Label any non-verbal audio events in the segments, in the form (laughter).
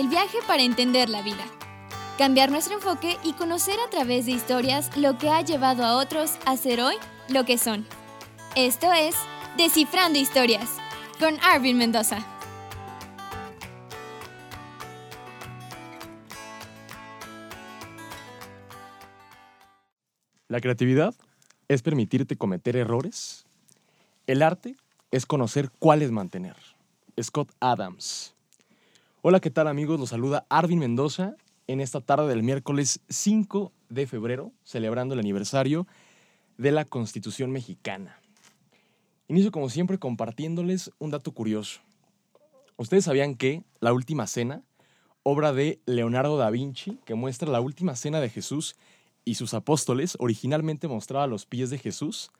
el viaje para entender la vida. Cambiar nuestro enfoque y conocer a través de historias lo que ha llevado a otros a ser hoy lo que son. Esto es Descifrando Historias con Arvin Mendoza. La creatividad es permitirte cometer errores. El arte es conocer cuáles mantener. Scott Adams. Hola, ¿qué tal amigos? Los saluda Arvin Mendoza en esta tarde del miércoles 5 de febrero, celebrando el aniversario de la Constitución mexicana. Inicio como siempre compartiéndoles un dato curioso. ¿Ustedes sabían que La Última Cena, obra de Leonardo da Vinci, que muestra la última cena de Jesús y sus apóstoles, originalmente mostraba los pies de Jesús,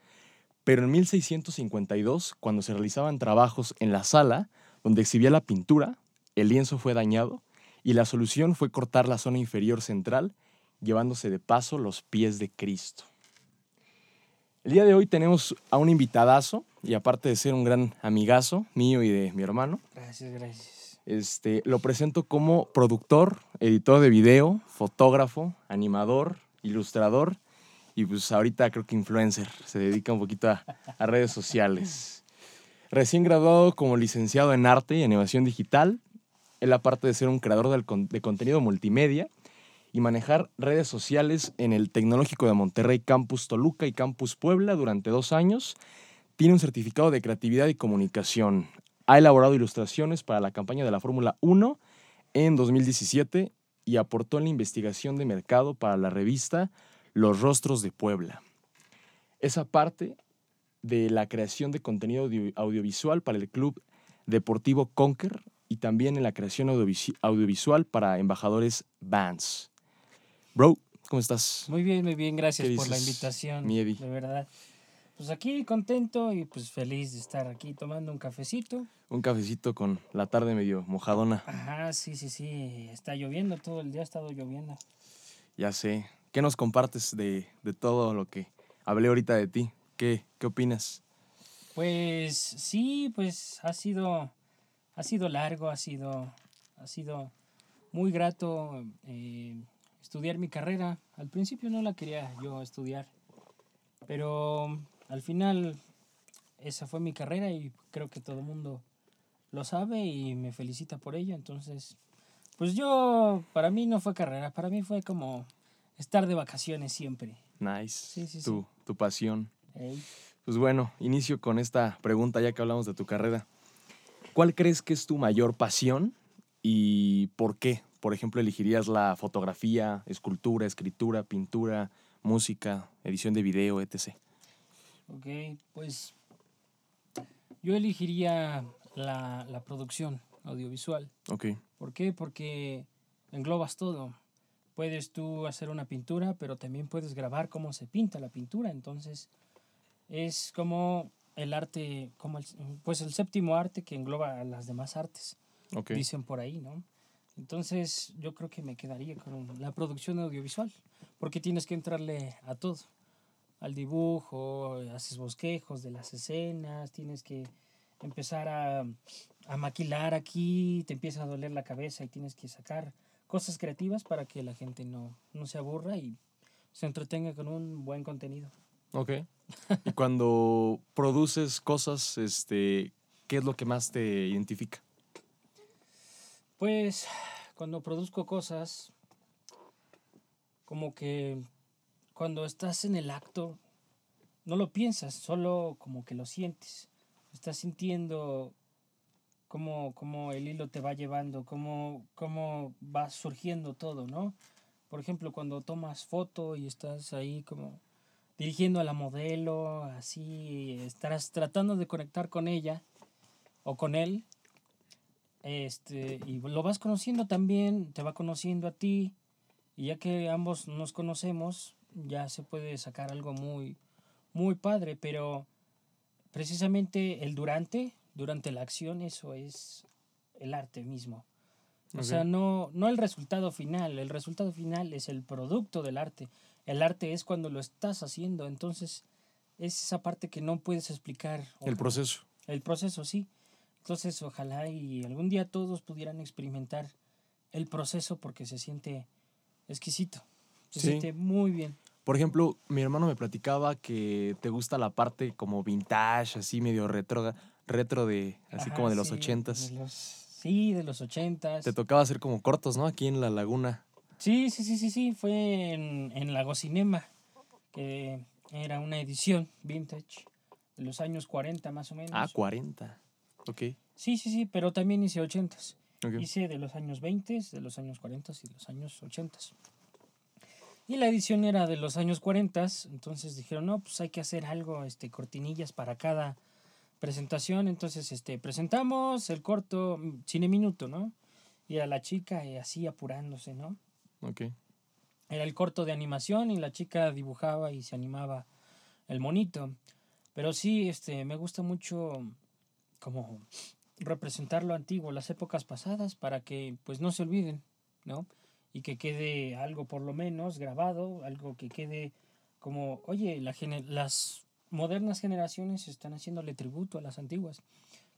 pero en 1652, cuando se realizaban trabajos en la sala donde exhibía la pintura, el lienzo fue dañado y la solución fue cortar la zona inferior central, llevándose de paso los pies de Cristo. El día de hoy tenemos a un invitadazo, y aparte de ser un gran amigazo mío y de mi hermano, Gracias, gracias. este, lo presento como productor, editor de video, fotógrafo, animador, ilustrador y pues ahorita creo que influencer. Se dedica un poquito a, a redes sociales. Recién graduado como licenciado en arte y animación digital, él aparte de ser un creador de contenido multimedia y manejar redes sociales en el Tecnológico de Monterrey Campus Toluca y Campus Puebla durante dos años, tiene un certificado de creatividad y comunicación. Ha elaborado ilustraciones para la campaña de la Fórmula 1 en 2017 y aportó en la investigación de mercado para la revista Los Rostros de Puebla. Esa parte de la creación de contenido audio- audiovisual para el club deportivo Conquer y también en la creación audiovisual para embajadores Vans. Bro, ¿cómo estás? Muy bien, muy bien, gracias ¿Qué por la invitación. mi Eddie? De verdad. Pues aquí contento y pues feliz de estar aquí tomando un cafecito. Un cafecito con la tarde medio mojadona. Ajá, sí, sí, sí. Está lloviendo, todo el día ha estado lloviendo. Ya sé. ¿Qué nos compartes de, de todo lo que hablé ahorita de ti? ¿Qué, qué opinas? Pues sí, pues ha sido, ha sido largo, ha sido, ha sido muy grato eh, estudiar mi carrera. Al principio no la quería yo estudiar, pero al final esa fue mi carrera y creo que todo el mundo lo sabe y me felicita por ello. Entonces, pues yo, para mí no fue carrera, para mí fue como estar de vacaciones siempre. Nice. Sí, sí, tu, tu pasión. Ey. Pues bueno, inicio con esta pregunta ya que hablamos de tu carrera. ¿Cuál crees que es tu mayor pasión y por qué? Por ejemplo, elegirías la fotografía, escultura, escritura, pintura, música, edición de video, etc. Ok, pues yo elegiría la, la producción audiovisual. Ok, ¿Por qué? Porque englobas todo. Puedes tú hacer una pintura, pero también puedes grabar cómo se pinta la pintura. Entonces, es como el arte, como el, pues el séptimo arte que engloba a las demás artes, dicen por ahí, ¿no? Entonces, yo creo que me quedaría con la producción audiovisual, porque tienes que entrarle a todo, al dibujo, haces bosquejos de las escenas, tienes que empezar a, a maquilar aquí, te empieza a doler la cabeza y tienes que sacar cosas creativas para que la gente no, no se aburra y se entretenga con un buen contenido. Ok. Y cuando produces cosas, este, ¿qué es lo que más te identifica? Pues cuando produzco cosas, como que cuando estás en el acto, no lo piensas, solo como que lo sientes. Estás sintiendo cómo, cómo el hilo te va llevando, cómo, cómo va surgiendo todo, ¿no? Por ejemplo, cuando tomas foto y estás ahí como dirigiendo a la modelo, así, estarás tratando de conectar con ella o con él, este, y lo vas conociendo también, te va conociendo a ti, y ya que ambos nos conocemos, ya se puede sacar algo muy, muy padre, pero precisamente el durante, durante la acción, eso es el arte mismo. O sea, no, no el resultado final, el resultado final es el producto del arte. El arte es cuando lo estás haciendo, entonces es esa parte que no puedes explicar. El proceso. el proceso, sí. Entonces, ojalá y algún día todos pudieran experimentar el proceso porque se siente exquisito. Se Sí. siente muy bien. Por ejemplo, mi hermano me platicaba que te gusta la parte como vintage, así medio retro, retro de, así Ajá, como de los sí, ochentas. de los- sí, de los ochentas. Te tocaba hacer como cortos, ¿no? Aquí en la laguna. Sí, sí, sí, sí, sí. Fue en, en Lago Cinema, que era una edición vintage de los años 40 más o menos. Ah, 40. Ok. Sí, sí, sí, pero también hice 80s. ok. Hice de los años 20, de los años 40 y de los años 80. Y la edición era de los años 40, entonces dijeron, no, pues hay que hacer algo, este, cortinillas para cada presentación. Entonces, este, presentamos el corto mm, Cine Minuto, ¿no? Y a la chica eh, así apurándose, ¿no? Ok. Era el corto de animación y la chica dibujaba y se animaba el monito. Pero sí, este, me gusta mucho como representar lo antiguo, las épocas pasadas, para que pues no se olviden, ¿no? Y que quede algo por lo menos grabado, algo que quede como, oye, las modernas generaciones están haciéndole tributo a las antiguas,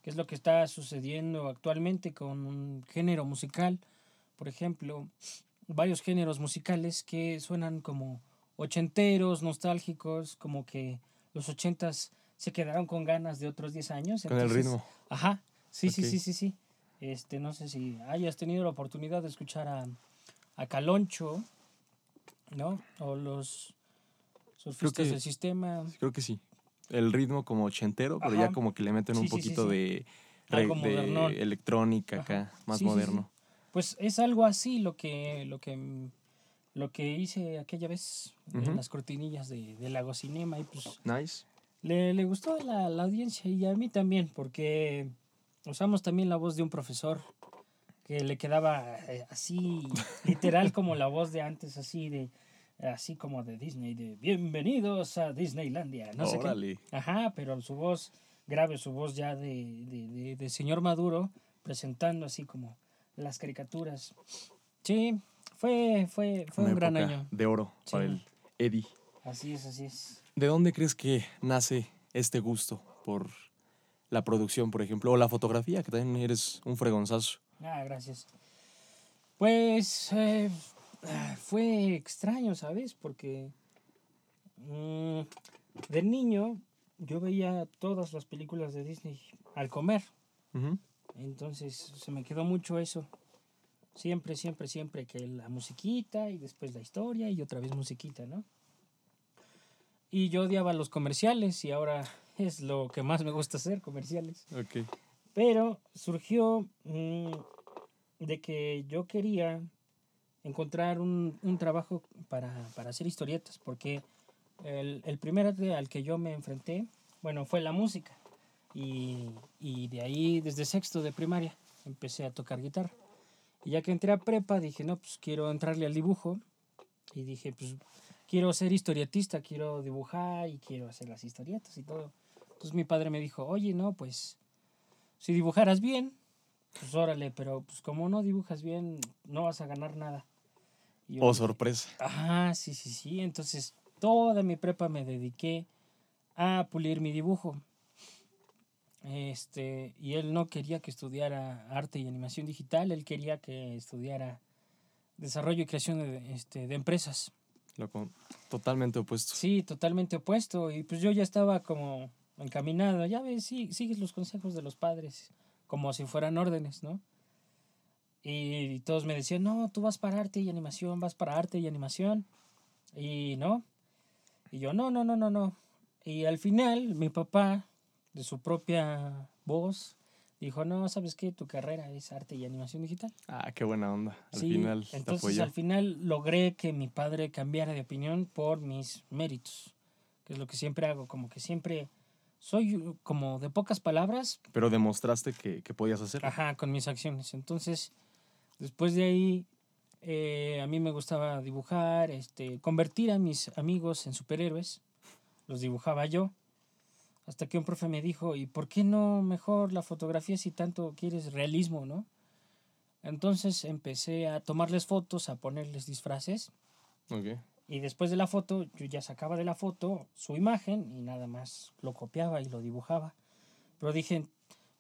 que es lo que está sucediendo actualmente con un género musical, por ejemplo, varios géneros musicales que suenan como ochenteros, nostálgicos, como que los ochentas se quedaron con ganas de otros 10 años. Con el ritmo. Ajá, sí, sí, sí, sí, sí. Este, no sé si hayas tenido la oportunidad de escuchar a, a Caloncho, ¿no? O los surfistas que- del sistema. Creo que sí. El ritmo como ochentero, pero ya como que le meten un Sí, sí, sí, poquito de, de electrónica Ajá. acá, más moderno. Pues es algo así lo que, lo que, mm, lo que hice aquella vez en las cortinillas de, de Lago Cinema y pues Nice. le, le gustó a la, la audiencia y a mí también porque usamos también la voz de un profesor que le quedaba eh, así (laughs) literal como la voz de antes así de así como de Disney de bienvenidos a Disneylandia no sé qué Órale. Ajá, pero su voz grave, su voz ya de, de, de- de señor Maduro, presentando así como las caricaturas. Sí, fue, fue, fue Una un gran año. de oro para el Eddie. Así es, así es. ¿De dónde crees que nace este gusto por la producción, por ejemplo, o la fotografía, que también eres un fregonzazo? Ah, gracias. Pues eh, fue extraño, ¿sabes? Porque mm, de niño yo veía todas las películas de Disney al comer. Ujú. Entonces se me quedó mucho eso. Siempre, siempre, siempre que la musiquita y después la historia y otra vez musiquita, ¿no? Y yo odiaba los comerciales y ahora es lo que más me gusta hacer, comerciales. Ok. Pero surgió mm, de que yo quería encontrar un, un trabajo para, para hacer historietas, porque el, el primer al que yo me enfrenté, bueno, fue la música. Y, y de ahí, desde sexto de primaria, empecé a tocar guitarra. Y ya que entré a prepa, dije, no, pues quiero entrarle al dibujo. Y dije, pues quiero ser historietista, quiero dibujar y quiero hacer las historietas y todo. Entonces mi padre me dijo, oye, no, pues si dibujaras bien, pues órale, pero pues como no dibujas bien, no vas a ganar nada. Y Oh, dije, sorpresa. Ah, sí, sí, sí. Entonces, toda mi prepa me dediqué a pulir mi dibujo. Este, y él no quería que estudiara arte y animación digital, él quería que estudiara desarrollo y creación de, este, de empresas. Loco, totalmente opuesto. Sí, totalmente opuesto. Y pues yo ya estaba como encaminado. Ya ves, sí, sigues los consejos de los padres, como si fueran órdenes, ¿no? Y todos me decían, no, tú vas para arte y animación, vas para arte y animación. Y no. Y yo, no, no, no, no, no. Y al final, mi papá, de su propia voz, dijo, no, ¿sabes qué? Tu carrera es arte y animación digital. Ah, qué buena onda. Al Sí, final entonces al final logré que mi padre cambiara de opinión por mis méritos, que es lo que siempre hago, como que siempre soy como de pocas palabras, Pero demostraste que, que podías hacerlo. ajá, con mis acciones. Entonces, después de ahí, eh, a mí me gustaba dibujar, este, convertir a mis amigos en superhéroes, los dibujaba yo, hasta que un profe me dijo, ¿y por qué no mejor la fotografía si tanto quieres realismo, no? Entonces empecé a tomarles fotos, a ponerles disfraces, Ok. y después de la foto, yo ya sacaba de la foto su imagen y nada más lo copiaba y lo dibujaba. Pero dije,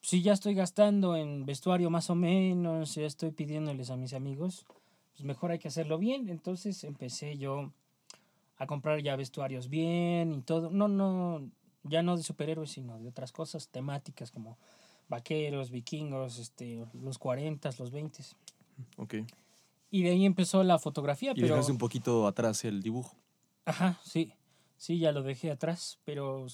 si ya estoy gastando en vestuario más o menos, ya estoy pidiéndoles a mis amigos, pues mejor hay que hacerlo bien. Entonces empecé yo a comprar ya vestuarios bien y todo. No, no, ya no de superhéroes, sino de otras cosas temáticas como vaqueros, vikingos, este, los 40, los 20. Ok. Y de ahí empezó la fotografía. Y pero... dejaste un poquito atrás el dibujo. Ajá, sí. Sí, ya lo dejé atrás, pero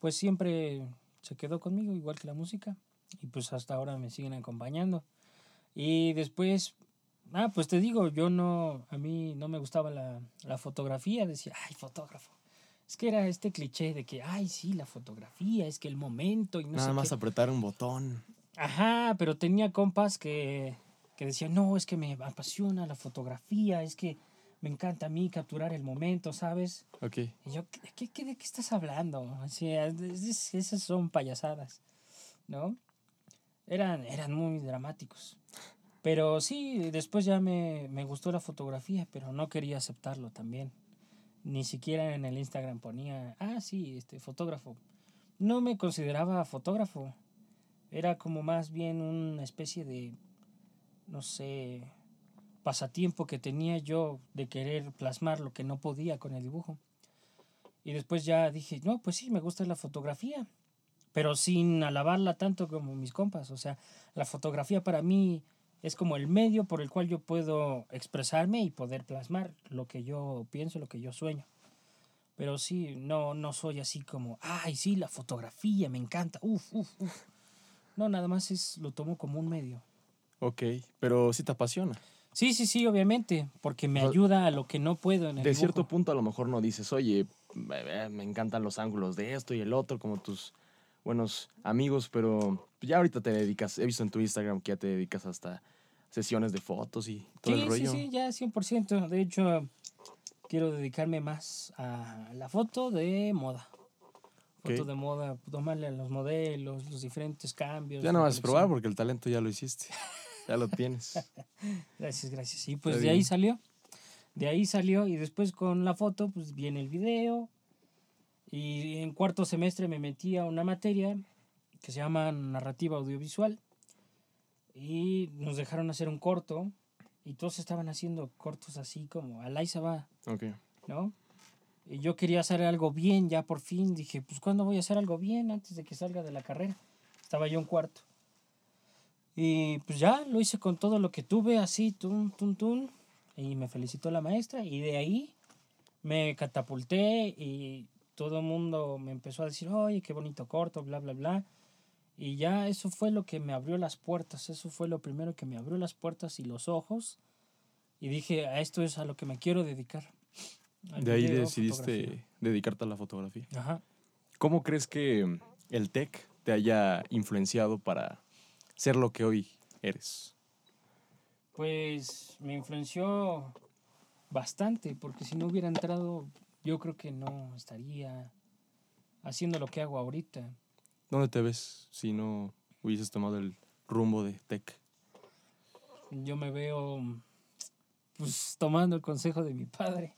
pues siempre se quedó conmigo, igual que la música. Y pues hasta ahora me siguen acompañando. Y después, ah, pues te digo, yo no, a mí no me gustaba la, la fotografía. Decía, ay, fotógrafo. Es que era este cliché de que, ay, sí, la fotografía, es que el momento y no Nada sé más qué. apretar un botón. Ajá, pero tenía compas que, que decían, no, es que me apasiona la fotografía, es que me encanta a mí capturar el momento, ¿sabes? Ok. Y yo, ¿de qué, qué- de qué estás hablando? O sea, es- esas son payasadas, ¿no? Eran, eran muy dramáticos. Pero sí, después ya me, me gustó la fotografía, pero no quería aceptarlo también. Ni siquiera en el Instagram ponía, ah, sí, este fotógrafo. No me consideraba fotógrafo. Era como más bien una especie de, no sé, pasatiempo que tenía yo de querer plasmar lo que no podía con el dibujo. Y después ya dije, no, pues sí, me gusta la fotografía, pero sin alabarla tanto como mis compas. O sea, la fotografía para mí es como el medio por el cual yo puedo expresarme y poder plasmar lo que yo pienso, lo que yo sueño. Pero sí, no, no soy así como, ay, sí, la fotografía, me encanta, uf, uf, uf. No, nada más es, lo tomo como un medio. Ok. Pero sí te apasiona. Sí, sí, sí, obviamente, porque me O sea, ayuda a lo que no puedo en el De cierto dibujo. punto a lo mejor no dices, oye, me encantan los ángulos de esto y el otro, como tus buenos amigos, pero ya ahorita te dedicas, he visto en tu Instagram que ya te dedicas hasta sesiones de fotos y todo Sí, el sí, rollo. sí, ya 100%. De hecho, quiero dedicarme más a la foto de moda. Foto Ok. de moda, tomarle a los modelos, los diferentes cambios. Ya no vas a probar porque el talento ya lo hiciste. (laughs) Ya lo tienes. Gracias, gracias. Y pues Está de ahí salió. De ahí salió y después con la foto pues viene el video. Y en cuarto semestre me metí a una materia que se llama narrativa audiovisual. Y nos dejaron hacer un corto. Y todos estaban haciendo cortos así como se va, Ok. ¿no? Y yo quería hacer algo bien ya por fin. Dije, pues ¿cuándo voy a hacer algo bien antes de que salga de la carrera? Estaba yo en cuarto. Y pues ya lo hice con todo lo que tuve, así, tum, tum, tum. Y me felicitó la maestra. Y de ahí me catapulté y todo el mundo me empezó a decir, oye, qué bonito corto, bla, bla, bla. Y ya eso fue lo que me abrió las puertas. Eso fue lo primero que me abrió las puertas y los ojos. Y dije, a esto es a lo que me quiero dedicar. al De ahí video, decidiste fotografía. dedicarte a la fotografía. Ajá. ¿Cómo crees que el tech te haya influenciado para ser lo que hoy eres? Pues me influenció bastante, porque si no hubiera entrado, yo creo que no estaría haciendo lo que hago ahorita. ¿Dónde te ves si no hubieses tomado el rumbo de tech? Yo me veo pues tomando el consejo de mi padre.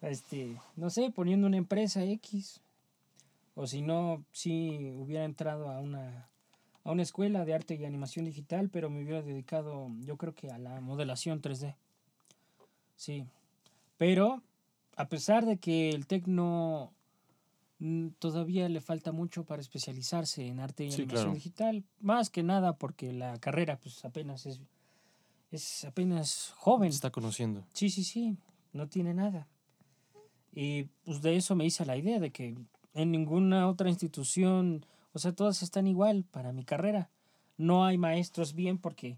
Este, no sé, poniendo una empresa X. O si no, si hubiera entrado a una a una escuela de arte y animación digital, pero me hubiera dedicado, yo creo que a la modelación 3D. Sí. Pero a pesar de que el tecno mm, todavía le falta mucho para especializarse en arte y Sí, animación claro. digital, más que nada porque la carrera pues apenas es es apenas joven. Te está conociendo. Sí, sí, sí, no tiene nada. Y pues de eso me hice la idea de que en ninguna otra institución, o sea, todas están igual para mi carrera. No hay maestros bien porque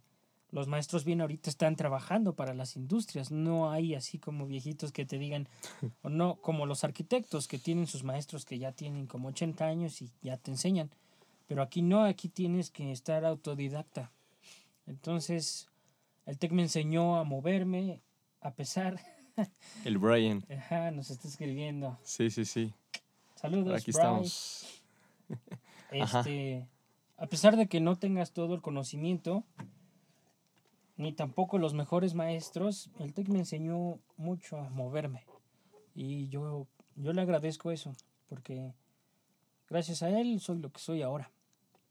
los maestros bien ahorita están trabajando para las industrias. No hay así como viejitos que te digan, (laughs) o no, como los arquitectos que tienen sus maestros que ya tienen como 80 años y ya te enseñan. Pero aquí no, aquí tienes que estar autodidacta. Entonces, el TEC me enseñó a moverme a pesar. El Brian. (laughs) Ajá, nos está escribiendo. Sí, sí, sí. Saludos, Aquí estamos. Ajá. Este, a pesar de que no tengas todo el conocimiento, ni tampoco los mejores maestros, el TEC me enseñó mucho a moverme. Y yo, yo le agradezco eso, porque gracias a él soy lo que soy ahora.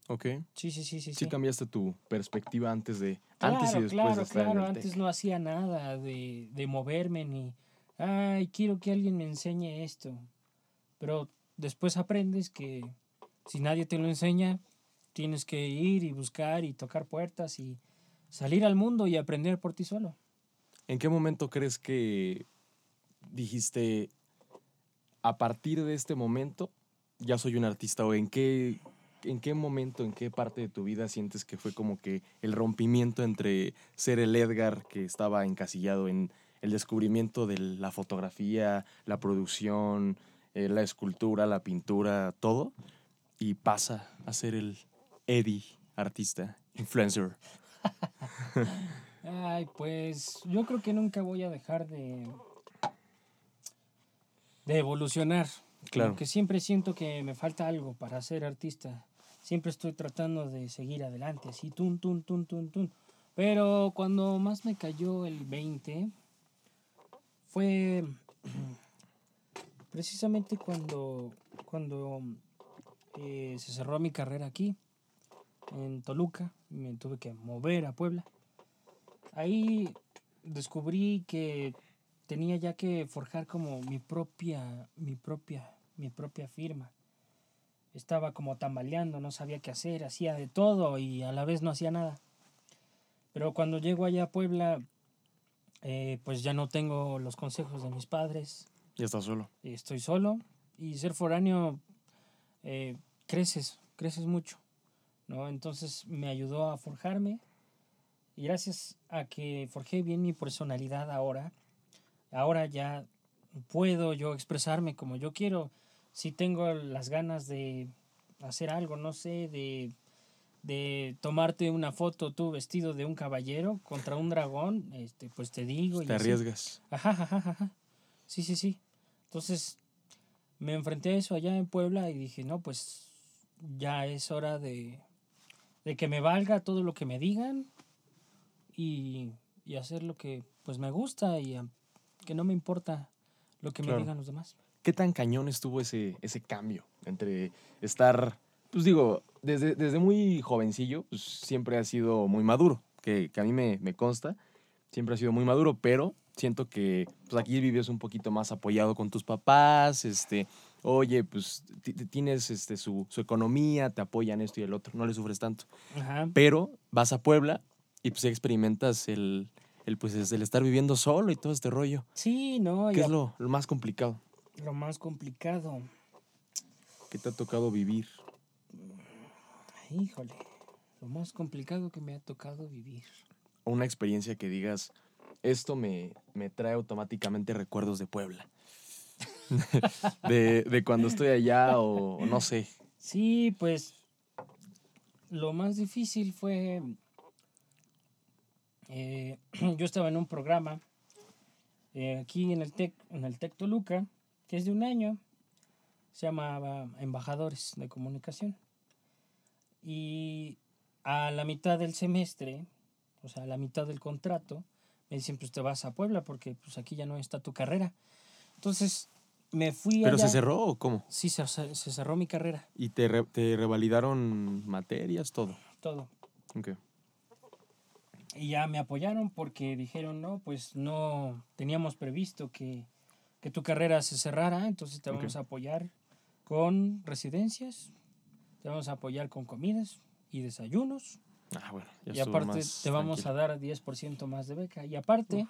Ok. Sí, sí, sí, sí. Sí, sí. cambiaste tu perspectiva antes de... Claro, antes y después claro, de estar claro. en el Antes no hacía nada de, de moverme ni, ay, quiero que alguien me enseñe esto. Pero después aprendes que si nadie te lo enseña, tienes que ir y buscar y tocar puertas y salir al mundo y aprender por ti solo. ¿En qué momento crees que dijiste, a partir de este momento, ya soy un artista? ¿O en qué, en qué momento, en qué parte de tu vida sientes que fue como que el rompimiento entre ser el Edgar que estaba encasillado en el descubrimiento de la fotografía, la producción, eh, la escultura, la pintura, todo, y pasa a ser el Eddie, artista, influencer? Ay, pues yo creo que nunca voy a dejar de, de evolucionar. Claro. que siempre siento que me falta algo para ser artista. Siempre estoy tratando de seguir adelante, así, tun, tun, tun, tun, tun. Pero cuando más me cayó el 20 fue (clears throat) precisamente cuando, cuando eh, se cerró mi carrera aquí, en Toluca, y me tuve que mover a Puebla. Ahí descubrí que tenía ya que forjar como mi propia, mi propia, mi propia firma. Estaba como tambaleando, no sabía qué hacer, hacía de todo y a la vez no hacía nada. Pero cuando llego allá a Puebla, eh, pues ya no tengo los consejos de mis padres, Ya estás solo. estoy solo y ser foráneo eh, creces, creces mucho, ¿no? Entonces me ayudó a forjarme y gracias a que forjé bien mi personalidad ahora, ahora ya puedo yo expresarme como yo quiero. Si tengo las ganas de hacer algo, no sé, de, de tomarte una foto tú vestido de un caballero contra un dragón, este, pues te digo. y Te arriesgas. Ajá, ajá, ajá. Sí, sí, sí. Entonces me enfrenté a eso allá en Puebla y dije, no, pues ya es hora de, de que me valga todo lo que me digan y, y hacer lo que pues me gusta y ah, que no me importa lo que Claro. me digan los demás. ¿Qué tan cañón estuvo ese, ese cambio entre estar, pues digo, desde, desde muy jovencillo, pues siempre ha sido muy maduro, que, que a mí me, me consta, siempre ha sido muy maduro, pero siento que pues aquí vives un poquito más apoyado con tus papás, este, oye, pues ti- ti- tienes este, su, su economía, te apoyan esto y el otro, no le sufres tanto. Ajá. Pero vas a Puebla y pues experimentas el, el, pues, el estar viviendo solo y todo este rollo. Sí, no, ¿Qué es lo, lo más complicado lo más complicado. que te ha tocado vivir? Híjole, lo más complicado que me ha tocado vivir. una experiencia que digas, esto me, me trae automáticamente recuerdos de Puebla. (laughs) de, de cuando estoy allá o, no sé. Sí, pues lo más difícil fue, eh, (clears throat) yo estaba en un programa eh, aquí en el TEC, en el TEC Toluca, que es de un año, se llamaba Embajadores de Comunicación. Y a la mitad del semestre, o sea, a la mitad del contrato, me dicen, pues te vas a Puebla porque pues aquí ya no está tu carrera. Entonces me fui ¿Pero se cerró o cómo? Sí, se, se se cerró mi carrera, ¿Y te, re- te revalidaron materias, todo? todo. Ok. Y ya me apoyaron porque dijeron, no, pues no teníamos previsto que, que tu carrera se cerrara, entonces te vamos a apoyar con residencias, te vamos a apoyar con comidas y desayunos, Ah, bueno. ya y aparte te vamos tranquilo. a dar 10% más de beca, y aparte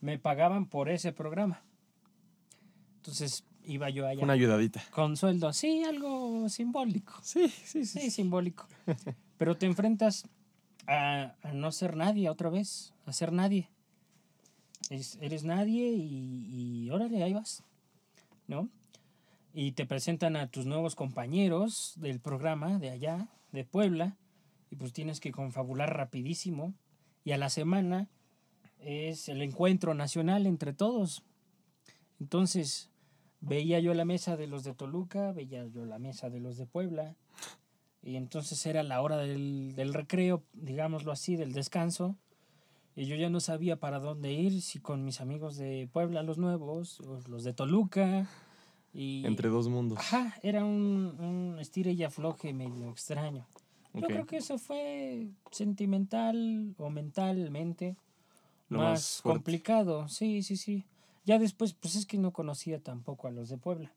me pagaban por ese programa. Entonces iba yo allá Una ayudadita. con sueldo, sí, algo simbólico. Sí, sí, Sí, simbólico. (laughs) Pero te enfrentas a, a no ser nadie otra vez, a ser nadie. Es- eres nadie y, y órale, ahí vas, ¿no? Y te presentan a tus nuevos compañeros del programa de allá, de Puebla, y pues tienes que confabular rapidísimo. Y a la semana es el encuentro nacional entre todos. Entonces, veía yo la mesa de los de Toluca, veía yo la mesa de los de Puebla, y entonces era la hora del, del recreo, digámoslo así, del descanso, y yo ya no sabía para dónde ir, si con mis amigos de Puebla, los nuevos, o los de Toluca, y... Entre dos mundos. Ajá, era un, un estire y afloje medio extraño. Yo creo que eso fue sentimental o mentalmente Lo más, complicado. Sí, sí, sí. Ya después, pues es que no conocía tampoco a los de Puebla.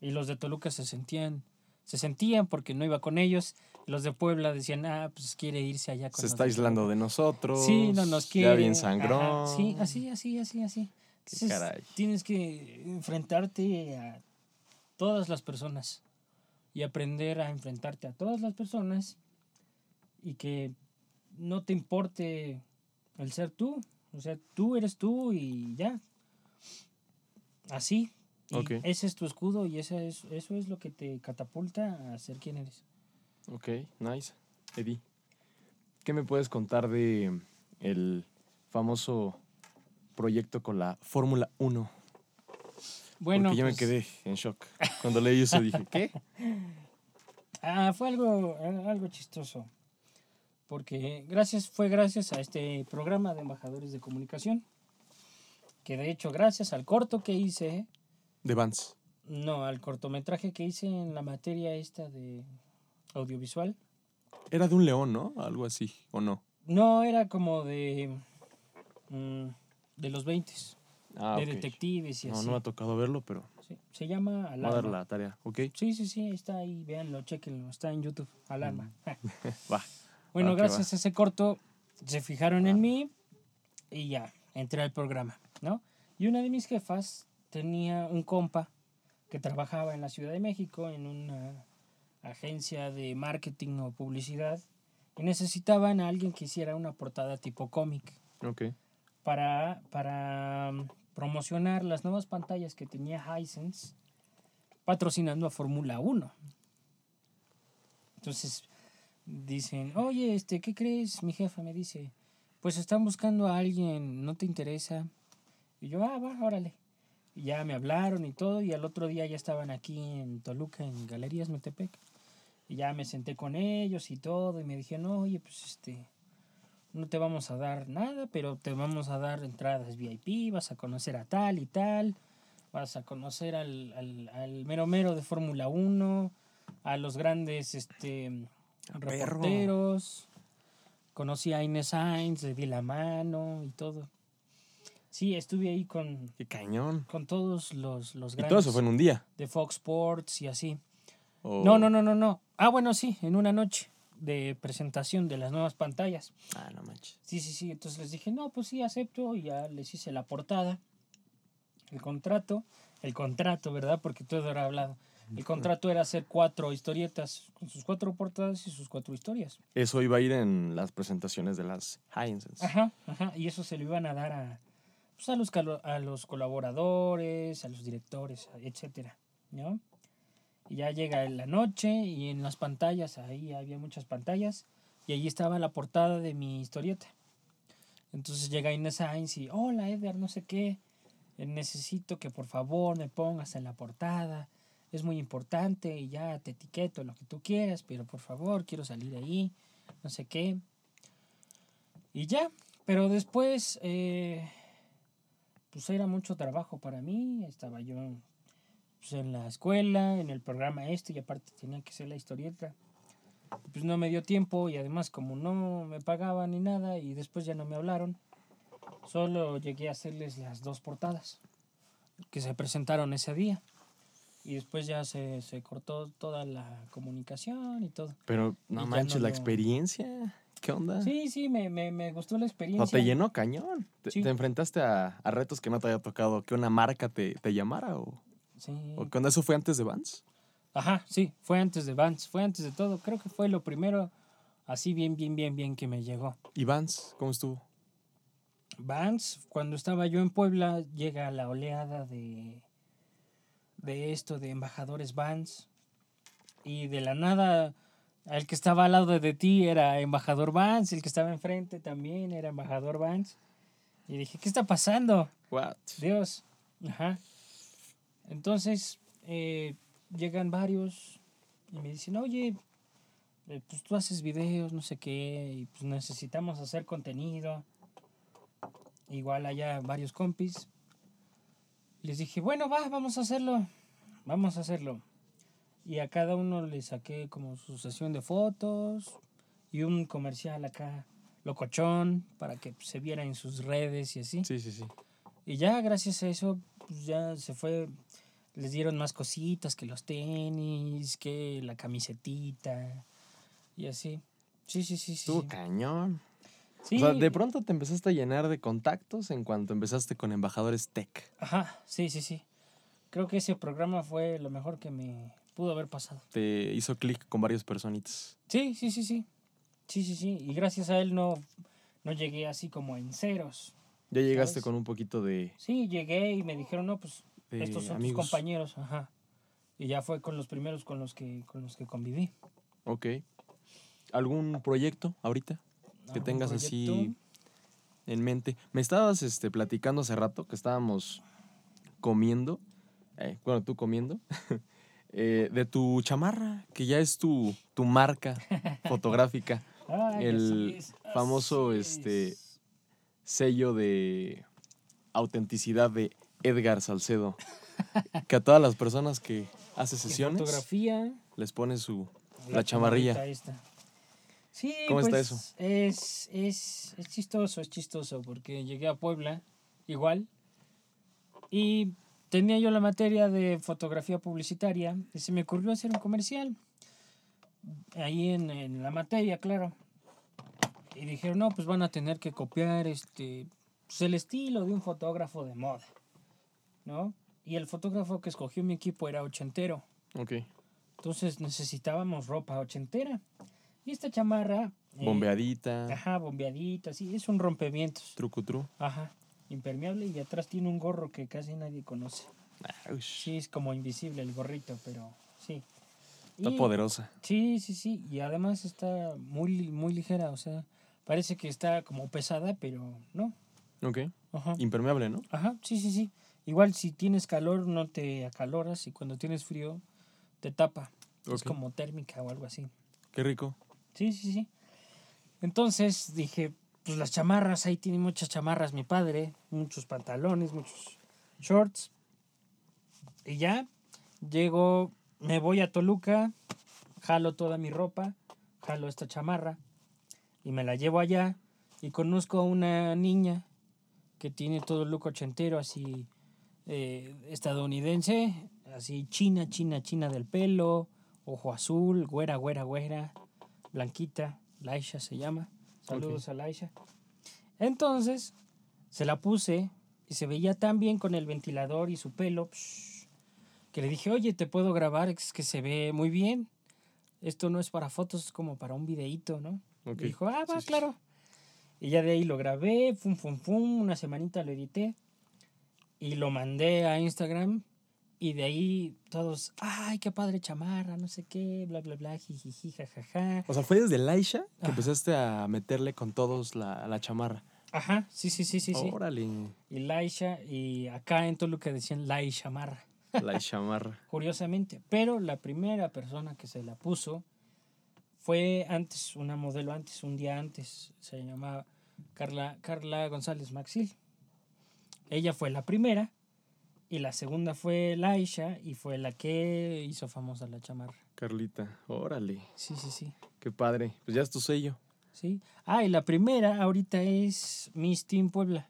Y los de Toluca se sentían, se sentían porque no iba con ellos. Los de Puebla decían, ah, pues quiere irse allá con Se está aislando Toluca". de nosotros. Sí, no nos quiere. Ya bien ajá, sangrón. Sí, así, así, así, así. Qué Entonces, caray. tienes que enfrentarte a todas las personas y aprender a enfrentarte a todas las personas y que no te importe el ser tú. O sea, tú eres tú y ya. Así. Y Ok. ese es tu escudo y esa es, eso es lo que te catapulta a ser quien eres. Ok, nice. Eddie, ¿qué me puedes contar de el famoso proyecto con la Fórmula 1? Bueno, Porque yo pues, me quedé en shock. Cuando leí eso dije, ¿qué? (laughs) Ah, fue algo, algo chistoso. Porque gracias, fue gracias a este programa de embajadores de comunicación. Que de hecho, gracias al corto que hice, De Vans. no, al cortometraje que hice en la materia esta de audiovisual. Era de un león, ¿no? Algo así, ¿o no? No, era como de. mm, de los 20 Ah, de detectives y No, así. no me ha tocado verlo, pero Sí, Se llama voy a dar Alarma. la tarea, ¿ok? Sí, sí, sí, está ahí, véanlo, chequenlo, está en YouTube, Alarma. (laughs) (laughs) Va. Bueno, Va que gracias a ese corto se fijaron en mí y ya, entré al programa, ¿no? Y una de mis jefas tenía un compa que trabajaba en la Ciudad de México en una agencia de marketing o publicidad y necesitaban a alguien que hiciera una portada tipo cómic para, para mm, promocionar las nuevas pantallas que tenía Hisense patrocinando a Fórmula 1. Entonces dicen, oye, este, ¿qué crees? Mi jefa me dice, pues están buscando a alguien, ¿no te interesa? Y yo, ah, va, órale. Y ya me hablaron y todo, y al otro día ya estaban aquí en Toluca, en Galerías Metepec. Y ya me senté con ellos y todo, y me dijeron, oye, pues este, no te vamos a dar nada, pero te vamos a dar entradas VIP, vas a conocer a tal y tal, vas a conocer al, al, al mero mero de Fórmula 1, a los grandes este, reporteros. Conocí a Inés Sainz, le di la mano y todo. Sí, estuve ahí con, Qué cañón. con todos los, los Y grandes todo eso fue en un día. de Fox Sports y así. No, no, no, no, no. Ah, bueno, sí, en una noche de presentación de las nuevas pantallas. Ah, no manches. Sí, sí, sí. Entonces les dije, no, pues sí, acepto. Y ya les hice la portada, el contrato. El contrato, ¿verdad? Porque todo era hablado. El contrato era hacer cuatro historietas, con sus cuatro portadas y sus cuatro historias. Eso iba a ir en las presentaciones de las Hisense. Ajá, ajá. Y eso se lo iban a dar a, pues a, los, a los colaboradores, a los directores, etcétera, ¿no? Y ya llega la noche y en las pantallas, ahí había muchas pantallas, y allí estaba la portada de mi historieta. Entonces llega Inés Sainz y, hola Edgar, no sé qué, necesito que por favor me pongas en la portada, es muy importante y ya te etiqueto lo que tú quieras, pero por favor quiero salir ahí, no sé qué. Y ya, pero después, eh, pues era mucho trabajo para mí, estaba yo pues, en la escuela, en el programa este, y aparte tenía que hacer la historieta. Pues no me dio tiempo y además como no me pagaban ni nada y después ya no me hablaron, solo llegué a hacerles las dos portadas que se presentaron ese día. Y después ya se, se cortó toda la comunicación y todo. Pero Y no ya manches, no la lo- experiencia. ¿Qué onda? Sí, sí, me, me, me gustó la experiencia. No, te llenó cañón. Te, Sí. te enfrentaste a, a retos que no te había tocado que una marca te, te llamara o, Sí. o cuando eso fue antes de Vans. Ajá, sí, fue antes de Vans, fue antes de todo. Creo que fue lo primero así bien, bien, bien, bien que me llegó. ¿Y Vans? ¿Cómo estuvo? Vans, cuando estaba yo en Puebla, llega la oleada de, de esto, de embajadores Vans. Y de la nada, el que estaba al lado de ti era embajador Vans, el que estaba enfrente también era embajador Vans. Y dije, ¿qué está pasando? What? Dios. Ajá. Entonces, eh, llegan varios y me dicen, oye, eh, pues tú haces videos, no sé qué, y pues necesitamos hacer contenido. Igual allá varios compis. Les dije, bueno, va, vamos a hacerlo. Vamos a hacerlo. Y a cada uno le saqué como su sesión de fotos. y un comercial acá, locochón, para que se viera en sus redes y así. Sí, sí, sí. Y ya gracias a eso, pues ya se fue, les dieron más cositas que los tenis, que la camisetita y así. Sí, sí, sí, sí. Sí. cañón. Sí, O sea, de pronto te empezaste a llenar de contactos en cuanto empezaste con embajadores tech. Ajá, sí, sí, sí. Creo que ese programa fue lo mejor que me pudo haber pasado. Te hizo clic con varias personitas. Sí, sí, sí, sí. Sí, sí, sí. Y gracias a él no, no llegué así como en ceros. Ya llegaste ¿Sabes? con un poquito de, Sí, llegué y me dijeron, no, pues de estos son amigos. tus compañeros. Ajá. Y ya fue con los primeros con los que, con los que conviví. Ok. ¿Algún proyecto ahorita que ¿Algún tengas proyecto? así en mente? Me estabas este, platicando hace rato que estábamos comiendo, eh, bueno, tú comiendo, (laughs) eh, de tu chamarra, que ya es tu, tu marca (laughs) fotográfica, el es, famoso, este, es. sello de autenticidad de Edgar Salcedo, (laughs) que a todas las personas que hace sesiones Fotografía. les pone su, la chamarrilla. esta. Sí, ¿Cómo está pues, eso? Es, es, es chistoso, es chistoso, porque llegué a Puebla, igual, y tenía yo la materia de fotografía publicitaria, y se me ocurrió hacer un comercial, ahí en, en la materia, claro. Y dijeron, no, pues van a tener que copiar este, pues, el estilo de un fotógrafo de moda, ¿no? Y el fotógrafo que escogió mi equipo era ochentero. Ok. Entonces necesitábamos ropa ochentera. Y esta chamarra. eh, Bombeadita, Ajá, bombeadita, sí, es un rompevientos. trucutru. Ajá, impermeable y atrás tiene un gorro que casi nadie conoce. Ah, Sí, es como invisible el gorrito, pero sí. Está Y- poderosa. Sí, sí, sí. Y además está muy, muy ligera, o sea, parece que está como pesada, pero no. Ok. Ajá. Impermeable, ¿no? Ajá, sí, sí, sí. Igual si tienes calor no te acaloras y cuando tienes frío te tapa. Es Ok. como térmica o algo así. Qué rico. Sí, sí, sí. Entonces dije, pues las chamarras, ahí tiene muchas chamarras mi padre, muchos pantalones, muchos shorts. Y ya, llego, me voy a Toluca, jalo toda mi ropa, jalo esta chamarra y me la llevo allá y conozco a una niña que tiene todo el look ochentero, así eh, estadounidense, así china, china, china del pelo, ojo azul, güera, güera, güera, blanquita, Laisha se llama. Saludos a Laisha. Entonces, se la puse y se veía tan bien con el ventilador y su pelo psh, que le dije, oye, ¿te puedo grabar? Es que se ve muy bien. Esto no es para fotos, es como para un videíto, ¿no? Ok. Y dijo, ah, va, Sí, sí, claro. Y ya de ahí lo grabé, fum, fum, fum, una semanita lo edité y lo mandé a Instagram y de ahí todos, ay, qué padre chamarra, no sé qué, bla, bla, bla, jijiji, jajaja. O sea, fue desde Laisha que Ajá. empezaste a meterle con todos la, la chamarra. Ajá, sí, sí, sí, sí, sí. Órale, Y Laisha, y acá en Toluca decían Lai chamarra, la chamarra. (laughs) curiosamente. Pero la primera persona que se la puso fue antes, una modelo antes, un día antes, se llamaba Carla, Carla González Maxil. Ella fue la primera y la segunda fue Laisha y fue la que hizo famosa la chamarra. Carlita, órale, Sí, sí, sí. qué padre. Pues ya es tu sello. Sí. Ah, y la primera ahorita es Miss Team Puebla.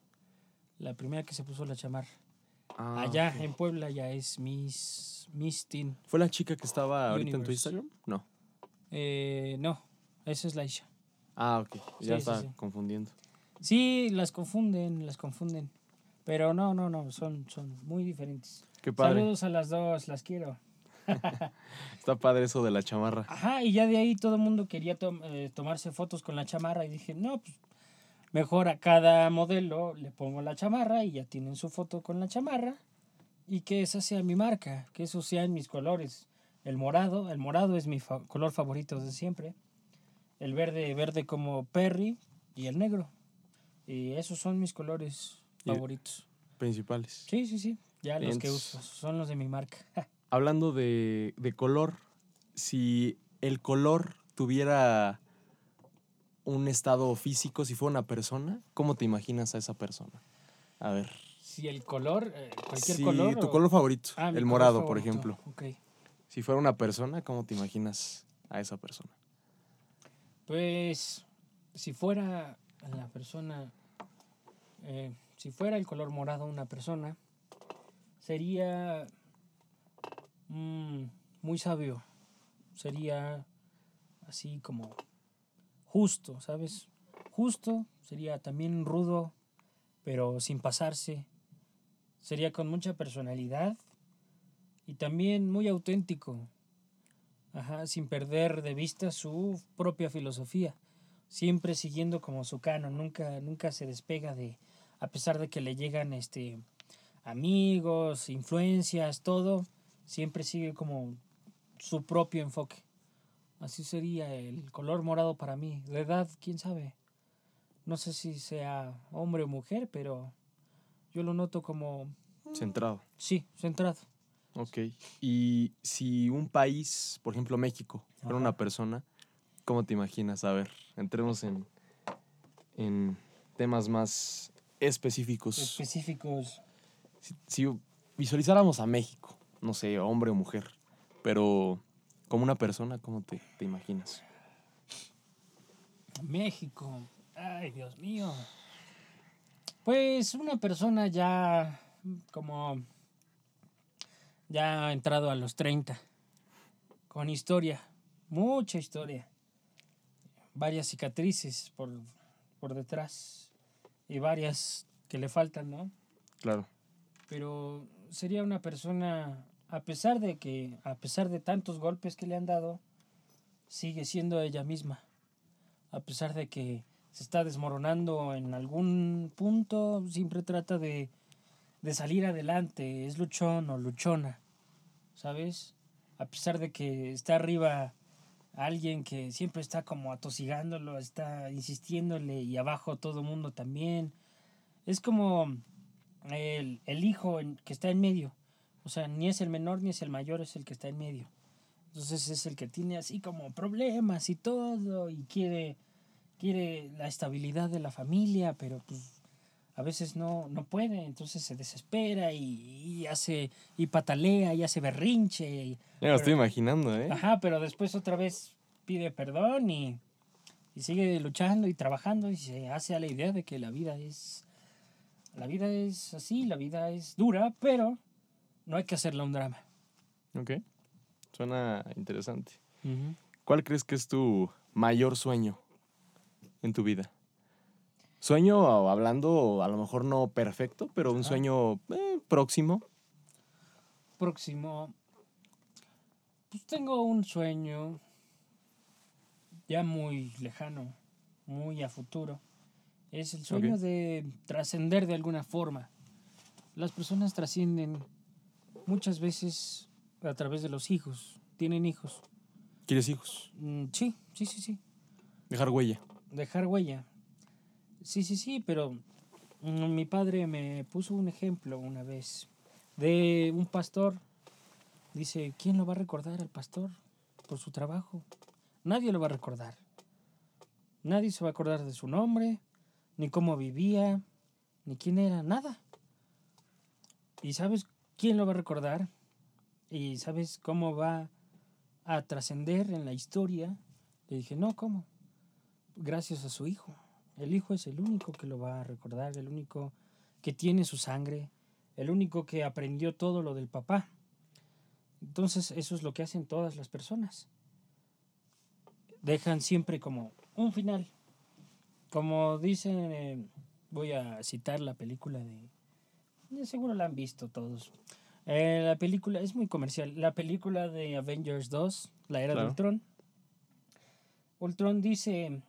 La primera que se puso la chamarra. Ah, Allá en Puebla ya es Miss, Miss Teen. ¿Fue la chica que estaba ahorita en tu. Instagram? No. Eh, no, esa es Laisha. Ah, ok. Ya sí, está sí. confundiendo. Sí, las confunden, las confunden. Pero no, no, no, son, son muy diferentes. Qué padre. Saludos a las dos, las quiero. (laughs) Está padre eso de la chamarra. Ajá, y ya de ahí todo el mundo quería tom- eh, tomarse fotos con la chamarra y dije, no, pues mejor a cada modelo le pongo la chamarra y ya tienen su foto con la chamarra y que esa sea mi marca, que eso sean mis colores. El morado, el morado es mi fa- color favorito de siempre. El verde, verde como Perry y el negro. Y esos son mis colores favoritos. Principales. Sí, sí, sí. Ya los que uso son los de mi marca. (laughs) Hablando de, de color, si el color tuviera un estado físico, si fuera una persona, ¿cómo te imaginas a esa persona? A ver. si el color, eh, cualquier si color. tu o- color favorito, Ah, el morado, por ejemplo. ok. Si fuera una persona, ¿cómo te imaginas a esa persona? Pues si fuera la persona, eh, si fuera el color morado una persona, sería mm, muy sabio, sería así como justo, ¿sabes? Justo, sería también rudo, pero sin pasarse, sería con mucha personalidad y también muy auténtico, Ajá, sin perder de vista su propia filosofía, siempre siguiendo como su canon, nunca, nunca se despega de, a pesar de que le llegan este amigos, influencias, todo, siempre sigue como su propio enfoque. Así sería el color morado para mí. De edad, quién sabe. No sé si sea hombre o mujer, pero yo lo noto como... Centrado. Sí, centrado. Ok. Y si un país, por ejemplo México, fuera Ajá. una persona, ¿cómo te imaginas? A ver, entremos en, en temas más específicos. Específicos. Si, si visualizáramos a México, no sé, hombre o mujer, pero como una persona, ¿cómo te, te imaginas? México. Ay, Dios mío. Pues una persona ya como ya ha entrado a los 30 con historia, mucha historia. Varias cicatrices por, por detrás y varias que le faltan, ¿no? Claro. Pero sería una persona a pesar de que a pesar de tantos golpes que le han dado, sigue siendo ella misma. A pesar de que se está desmoronando en algún punto, siempre trata de, de salir adelante, es luchón o luchona, ¿sabes? A pesar de que está arriba alguien que siempre está como atosigándolo, está insistiéndole y abajo todo el mundo también. Es como el, el hijo que está en medio. O sea, ni es el menor ni es el mayor, es el que está en medio. Entonces es el que tiene así como problemas y todo y quiere, quiere la estabilidad de la familia, pero pues a veces no, no puede, entonces se desespera y, y hace y patalea y hace berrinche. y- Ya lo estoy imaginando, ¿eh? Ajá, pero después otra vez pide perdón y, y sigue luchando y trabajando y se hace a la idea de que la vida es la vida es así, la vida es dura, pero no hay que hacerla un drama. Ok. Suena interesante. ¿Cuál crees que es tu mayor sueño en tu vida? Sueño hablando, a lo mejor no perfecto, pero un sueño eh, próximo. Próximo. Pues tengo un sueño ya muy lejano, muy a futuro. Es el sueño de trascender de alguna forma. Las personas trascienden muchas veces a través de los hijos. Tienen hijos. ¿Quieres hijos? Mm, sí, sí, sí, sí. Dejar huella. Dejar huella. Sí, sí, sí, pero mm, mi padre me puso un ejemplo una vez de un pastor. Dice, ¿quién lo va a recordar al pastor por su trabajo? Nadie lo va a recordar. Nadie se va a acordar de su nombre, ni cómo vivía, ni quién era, nada. ¿Y sabes quién lo va a recordar? ¿Y sabes cómo va a trascender en la historia? Le dije, no, ¿cómo? gracias a su hijo. El hijo es el único que lo va a recordar, el único que tiene su sangre, el único que aprendió todo lo del papá. Entonces eso es lo que hacen todas las personas. Dejan siempre como un final. Como dicen, eh, voy a citar la película de... de seguro la han visto todos. Eh, la película es muy comercial. La película de Avengers 2, La Era de. Ultron. Ultron dice...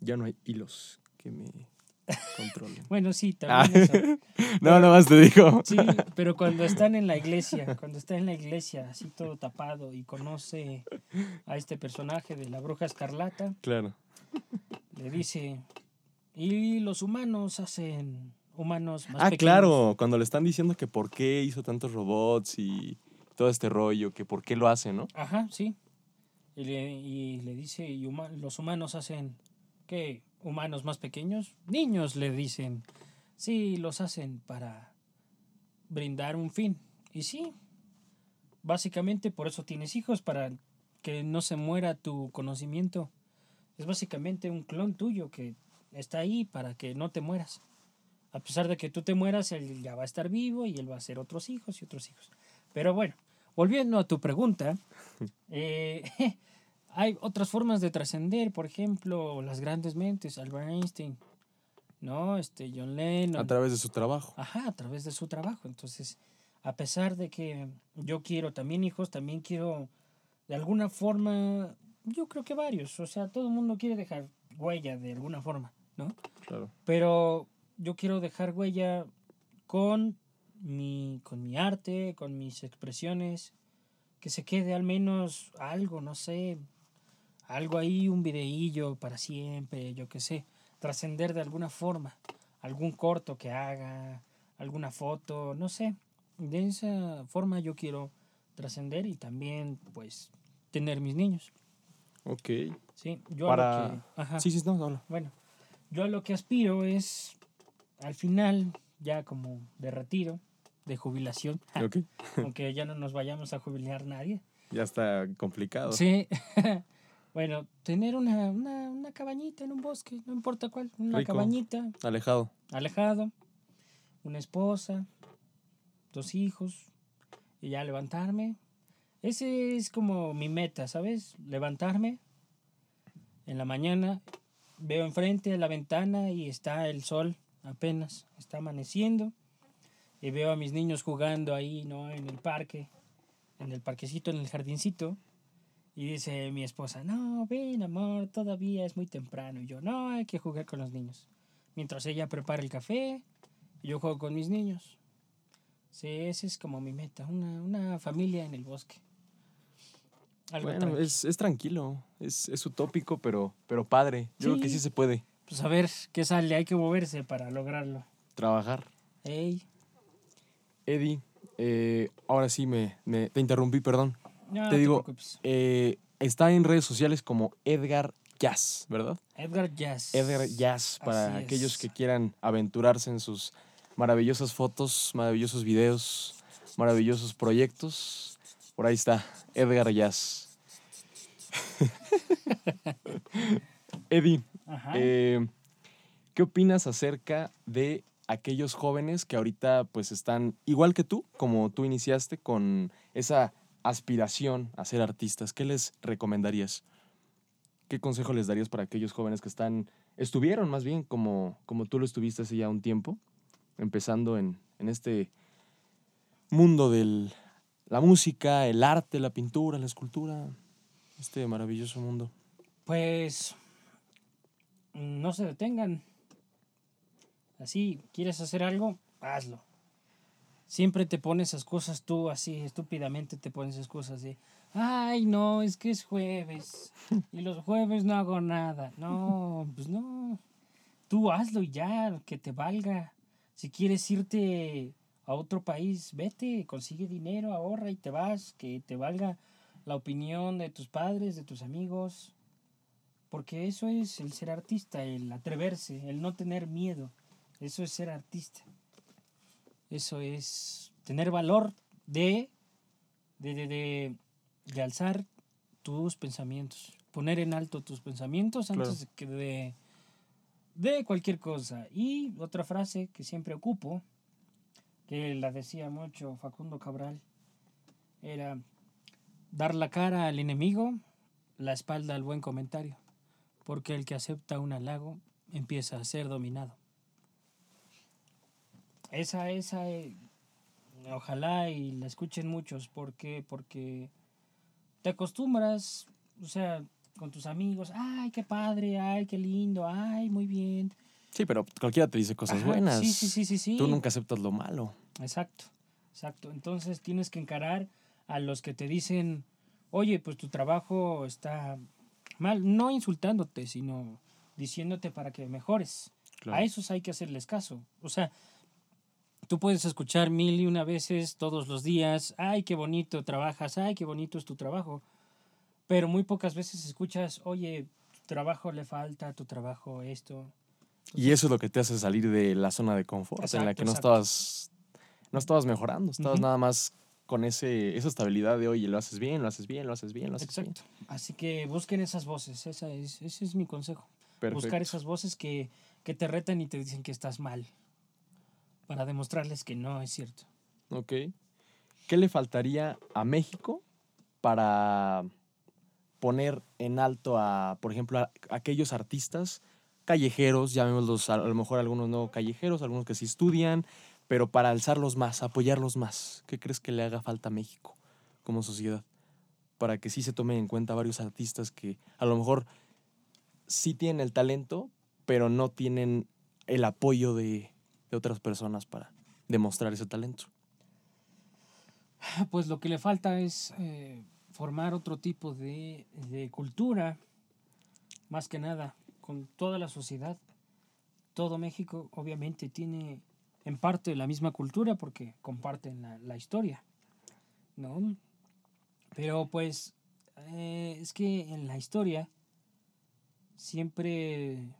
Ya no hay hilos que me controlen. (laughs) Bueno, sí, Ah. también eso. (laughs) no, nada más te digo. Sí, pero cuando están en la iglesia, cuando está en la iglesia, así todo tapado y conoce a este personaje de la bruja escarlata, Claro. le dice, y los humanos hacen humanos más Ah, pequeños". claro, cuando le están diciendo que por qué hizo tantos robots y todo este rollo, que por qué lo hace, ¿no? Ajá, sí. Y le, y le dice, y huma- los humanos hacen, ¿qué? ¿Humanos más pequeños? Niños, le dicen. Sí, los hacen para brindar un fin. Y sí, básicamente por eso tienes hijos, para que no se muera tu conocimiento, Es básicamente un clon tuyo que está ahí para que no te mueras. A pesar de que tú te mueras, él ya va a estar vivo y él va a hacer otros hijos y otros hijos. Pero bueno, volviendo a tu pregunta, (laughs) eh, hay otras formas de trascender, por ejemplo, las grandes mentes, Albert Einstein, ¿no? Este, John Lennon. A través de su trabajo. Ajá, a través de su trabajo. Entonces, a pesar de que yo quiero también hijos, también quiero, de alguna forma, yo creo que varios, o sea, todo el mundo quiere dejar huella de alguna forma, ¿no? Claro. Pero yo quiero dejar huella con mi, con mi arte, con mis expresiones, que se quede al menos algo, no sé, algo ahí, un videillo para siempre, yo qué sé, trascender de alguna forma, algún corto que haga, alguna foto, no sé, de esa forma yo quiero trascender y también pues tener mis niños. Ok. Sí, yo a Para... lo que, ajá. Sí, sí, no, habla. Bueno, yo a lo que aspiro es, al final, ya como de retiro, de jubilación, (laughs) Ok. aunque ya no nos vayamos a jubilar nadie. Ya está complicado. Sí. (laughs) bueno, tener una, una, una cabañita en un bosque, no importa cuál, una Rico. cabañita, Alejado. alejado, una esposa, dos hijos, y ya levantarme. Ese es como mi meta, ¿sabes? Levantarme en la mañana, veo enfrente de la ventana y está el sol apenas, está amaneciendo, y veo a mis niños jugando ahí, ¿no? En el parque, en el parquecito, en el jardincito. Y dice mi esposa, no, ven amor, todavía es muy temprano. Y yo, no, hay que jugar con los niños. Mientras ella prepara el café, yo juego con mis niños. Sí, esa es como mi meta, una, una familia en el bosque. Algo Bueno, tranqui. es, es tranquilo. Es, es utópico, pero, pero padre. Yo creo que Sí. sí se puede Pues a ver qué sale, hay que moverse para lograrlo. trabajar. Ey, Eddie, eh, ahora sí me, me- te interrumpí, perdón. No te digo, eh, está en redes sociales como Edgar Jazz, ¿verdad? Edgar Jazz. Edgar Jazz, para Así aquellos es. que quieran aventurarse en sus maravillosas fotos, maravillosos videos, maravillosos proyectos. Por ahí está, Edgar Jazz. (laughs) Eddie, eh, ¿qué opinas acerca de aquellos jóvenes que ahorita pues están igual que tú, como tú iniciaste, con esa aspiración a ser artistas? ¿Qué les recomendarías? ¿Qué consejo les darías para aquellos jóvenes que están, estuvieron más bien como, como tú lo estuviste hace ya un tiempo, empezando en, en este mundo de la música, el arte, la pintura, la escultura, este maravilloso mundo? Pues no se detengan. Así, ¿quieres hacer algo? Hazlo. Siempre te pones excusas tú así, estúpidamente te pones excusas de, ay, no, es que es jueves y los jueves no hago nada. No, pues no. Tú hazlo y ya, que te valga. Si quieres irte a otro país, vete, consigue dinero, ahorra y te vas, que te valga la opinión de tus padres, de tus amigos. Porque eso es el ser artista, el atreverse, el no tener miedo. Eso es ser artista. Eso es tener valor de, de, de, de, de alzar tus pensamientos. Poner en alto tus pensamientos antes Claro. de, de cualquier cosa. Y otra frase que siempre ocupo, que la decía mucho Facundo Cabral, era dar la cara al enemigo, la espalda al buen comentario, porque el que acepta un halago empieza a ser dominado. Esa, esa, eh, ojalá y la escuchen muchos, porque porque te acostumbras, o sea, con tus amigos, ay, qué padre, ay, qué lindo, ay, muy bien. Sí, pero cualquiera te dice cosas Ajá, buenas. Sí, sí, sí, sí, sí. Tú nunca aceptas lo malo. Exacto, exacto. Entonces tienes que encarar a los que te dicen, oye, pues tu trabajo está mal, no insultándote, sino diciéndote para que mejores. Claro. A esos hay que hacerles caso. O sea, tú puedes escuchar mil y una veces todos los días, ay, qué bonito trabajas, ay, qué bonito es tu trabajo. Pero muy pocas veces escuchas, oye, tu trabajo le falta, tu trabajo esto. Y eso es lo que te hace salir de la zona de confort, en la Exacto, que no exacto. estabas, no estabas mejorando, estabas Ujú. nada más con ese, esa estabilidad de, oye, lo haces bien, lo haces bien, lo haces bien, lo haces Exacto. Así que busquen esas voces, esa es, ese es mi consejo. bien. Buscar Perfecto. esas voces que, que te retan y te dicen que estás mal, para demostrarles que no es cierto. Ok. ¿Qué le faltaría a México para poner en alto a, por ejemplo, a aquellos artistas callejeros, llamémoslos a, a lo mejor algunos no callejeros, algunos que sí estudian, pero para alzarlos más, apoyarlos más? ¿Qué crees que le haga falta a México como sociedad? Para que sí se tomen en cuenta varios artistas que a lo mejor sí tienen el talento, pero no tienen el apoyo de, otras personas para demostrar ese talento. Pues lo que le falta es eh, formar otro tipo de, cultura, más que nada, con toda la sociedad. Todo México obviamente tiene en parte la misma cultura porque comparten la, la historia, ¿no? Pero pues eh, es que en la historia siempre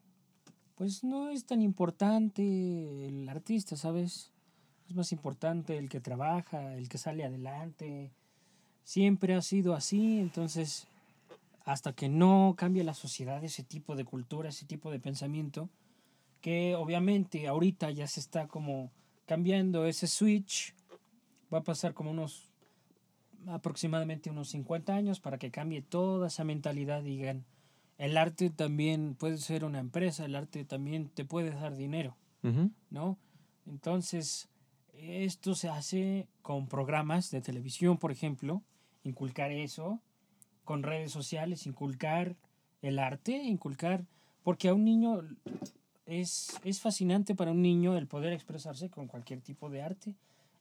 pues no es tan importante el artista, ¿sabes? Es más importante el que trabaja, el que sale adelante. Siempre ha sido así, entonces hasta que no cambie la sociedad ese tipo de cultura, ese tipo de pensamiento, que obviamente ahorita ya se está como cambiando ese switch, va a pasar como unos aproximadamente unos 50 años para que cambie toda esa mentalidad, digan, el arte también puede ser una empresa, el arte también te puede dar dinero. ¿no? Entonces, esto se hace con programas de televisión, por ejemplo, inculcar eso, con redes sociales, inculcar el arte, inculcar, porque a un niño es, es fascinante para un niño el poder expresarse con cualquier tipo de arte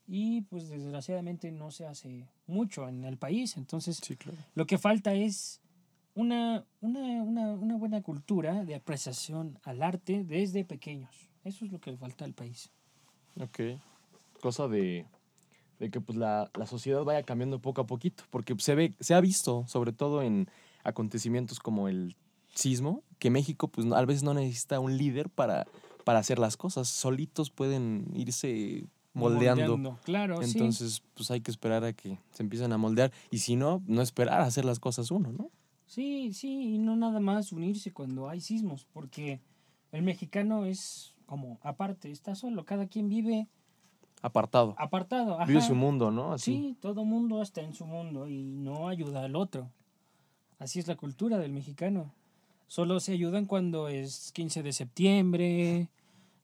y pues desgraciadamente no se hace mucho en el país, entonces Sí, claro. lo que falta es una, una, una, una buena cultura de apreciación al arte desde pequeños. Eso es lo que le falta al país. Ok. Cosa de, de que pues la, la sociedad vaya cambiando poco a poquito, porque se ve, se ha visto, sobre todo en acontecimientos como el sismo, que México pues a veces no necesita un líder para, para hacer las cosas, solitos pueden irse moldeando. Claro, sí. Entonces, pues hay que esperar a que se empiecen a moldear y si no, no esperar a hacer las cosas uno, ¿no? Sí, sí, y no nada más unirse cuando hay sismos, porque el mexicano es como aparte, está solo, cada quien vive Apartado. apartado. Vive su mundo, ¿no? Así. Sí, todo mundo está en su mundo y no ayuda al otro. Así es la cultura del mexicano. Solo se ayudan cuando es 15 de septiembre,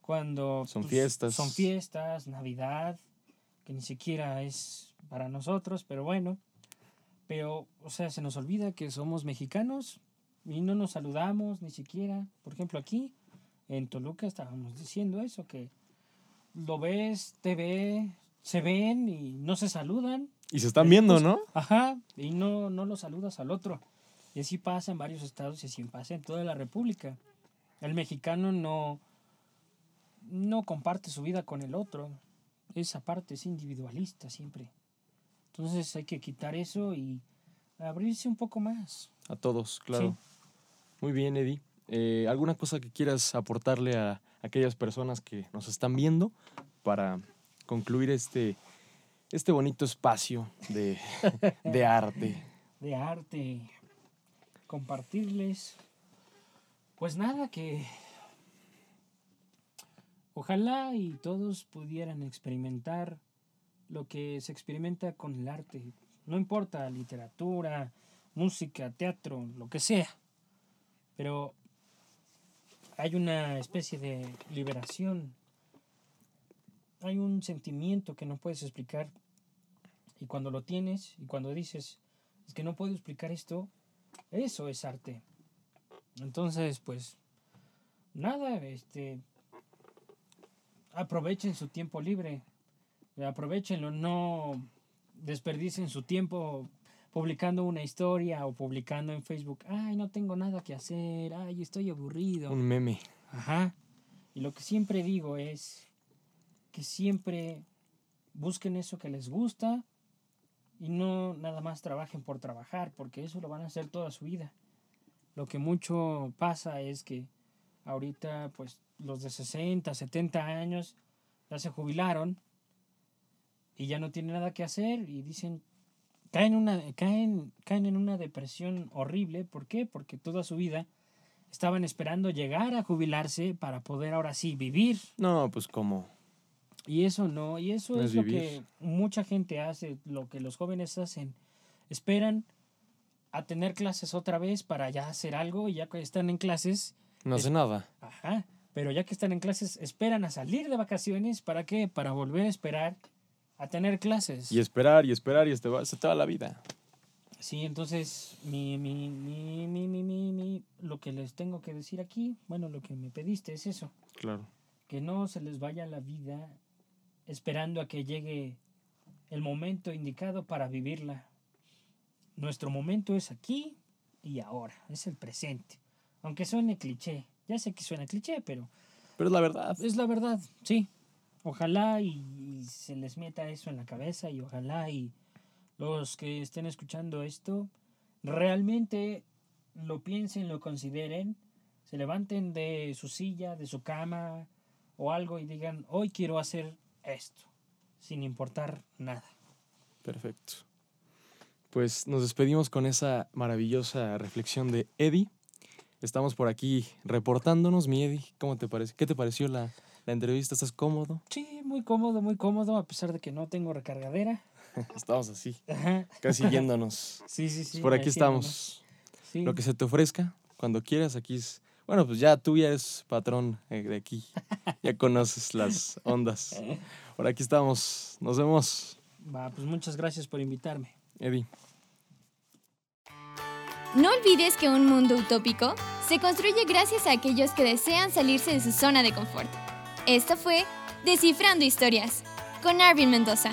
cuando Son pues, fiestas. Son fiestas, Navidad, que ni siquiera es para nosotros, pero bueno. Pero, o sea, se nos olvida que somos mexicanos y no nos saludamos ni siquiera. Por ejemplo, aquí en Toluca estábamos diciendo eso, que lo ves, te ve, se ven y no se saludan. Y se están viendo, ¿no? Ajá, y no, no lo saludas al otro. Y así pasa en varios estados y así pasa en toda la República. El mexicano no, no comparte su vida con el otro. Esa parte es individualista siempre. Entonces hay que quitar eso y abrirse un poco más. A todos, claro. Muy bien, Eddie. Eh, ¿Alguna cosa que quieras aportarle a aquellas personas que nos están viendo para concluir este, este bonito espacio de, (laughs) de arte? de arte, compartirles. Pues nada, que ojalá y todos pudieran experimentar lo que se experimenta con el arte. No importa literatura, música, teatro, lo que sea. Pero hay una especie de liberación. Hay un sentimiento que no puedes explicar. Y cuando lo tienes y cuando dices, es que no puedo explicar esto, eso es arte. Entonces, pues, nada, este, aprovechen su tiempo libre, aprovechenlo, no desperdicien su tiempo publicando una historia o publicando en Facebook, ay, no tengo nada que hacer, ay, estoy aburrido. Un meme. Ajá. Y lo que siempre digo es que siempre busquen eso que les gusta y no nada más trabajen por trabajar, porque eso lo van a hacer toda su vida. Lo que mucho pasa es que ahorita, pues, los de 60, 70 años ya se jubilaron y ya no tienen nada que hacer y dicen, caen, una, caen, caen en una depresión horrible. ¿Por qué? Porque toda su vida estaban esperando llegar a jubilarse para poder ahora sí vivir. No, pues como. Y eso no, y eso No es, es lo que mucha gente hace, lo que los jóvenes hacen. Esperan a tener clases otra vez para ya hacer algo y ya que están en clases, No hace nada. ajá, pero ya que están en clases esperan a salir de vacaciones, ¿para qué? Para volver a esperar a tener clases. Y esperar y esperar y se te va, se te va la vida. Sí, entonces mi, mi, mi, mi, mi, mi, mi- lo que les tengo que decir aquí, bueno, lo que me pediste es eso, Claro. que no se les vaya la vida esperando a que llegue el momento indicado para vivirla. Nuestro momento es aquí y ahora, es el presente. Aunque suene cliché, ya sé que suena cliché, pero Pero es la verdad. es la verdad, sí. Ojalá y, se les meta eso en la cabeza y ojalá y los que estén escuchando esto realmente lo piensen, lo consideren, se levanten de su silla, de su cama o algo y digan, hoy quiero hacer esto, sin importar nada. Perfecto. Pues nos despedimos con esa maravillosa reflexión de Eddie. Estamos por aquí reportándonos, mi Eddie. ¿Cómo te parece? ¿Qué te pareció la, la entrevista? ¿Estás cómodo? Sí, muy cómodo, muy cómodo, a pesar de que no tengo recargadera. (laughs) Estamos así, Ajá. casi yéndonos. (laughs) Sí, sí, sí. por aquí estamos. Sí. Lo que se te ofrezca, cuando quieras, aquí es... Bueno, pues ya tú ya eres patrón eh, de aquí. (laughs) Ya conoces las ondas. Por aquí estamos. Nos vemos, Va, pues muchas gracias por invitarme. Eddie. No olvides que un mundo utópico se construye gracias a aquellos que desean salirse de su zona de confort. Esto fue Descifrando Historias con Arvin Mendoza.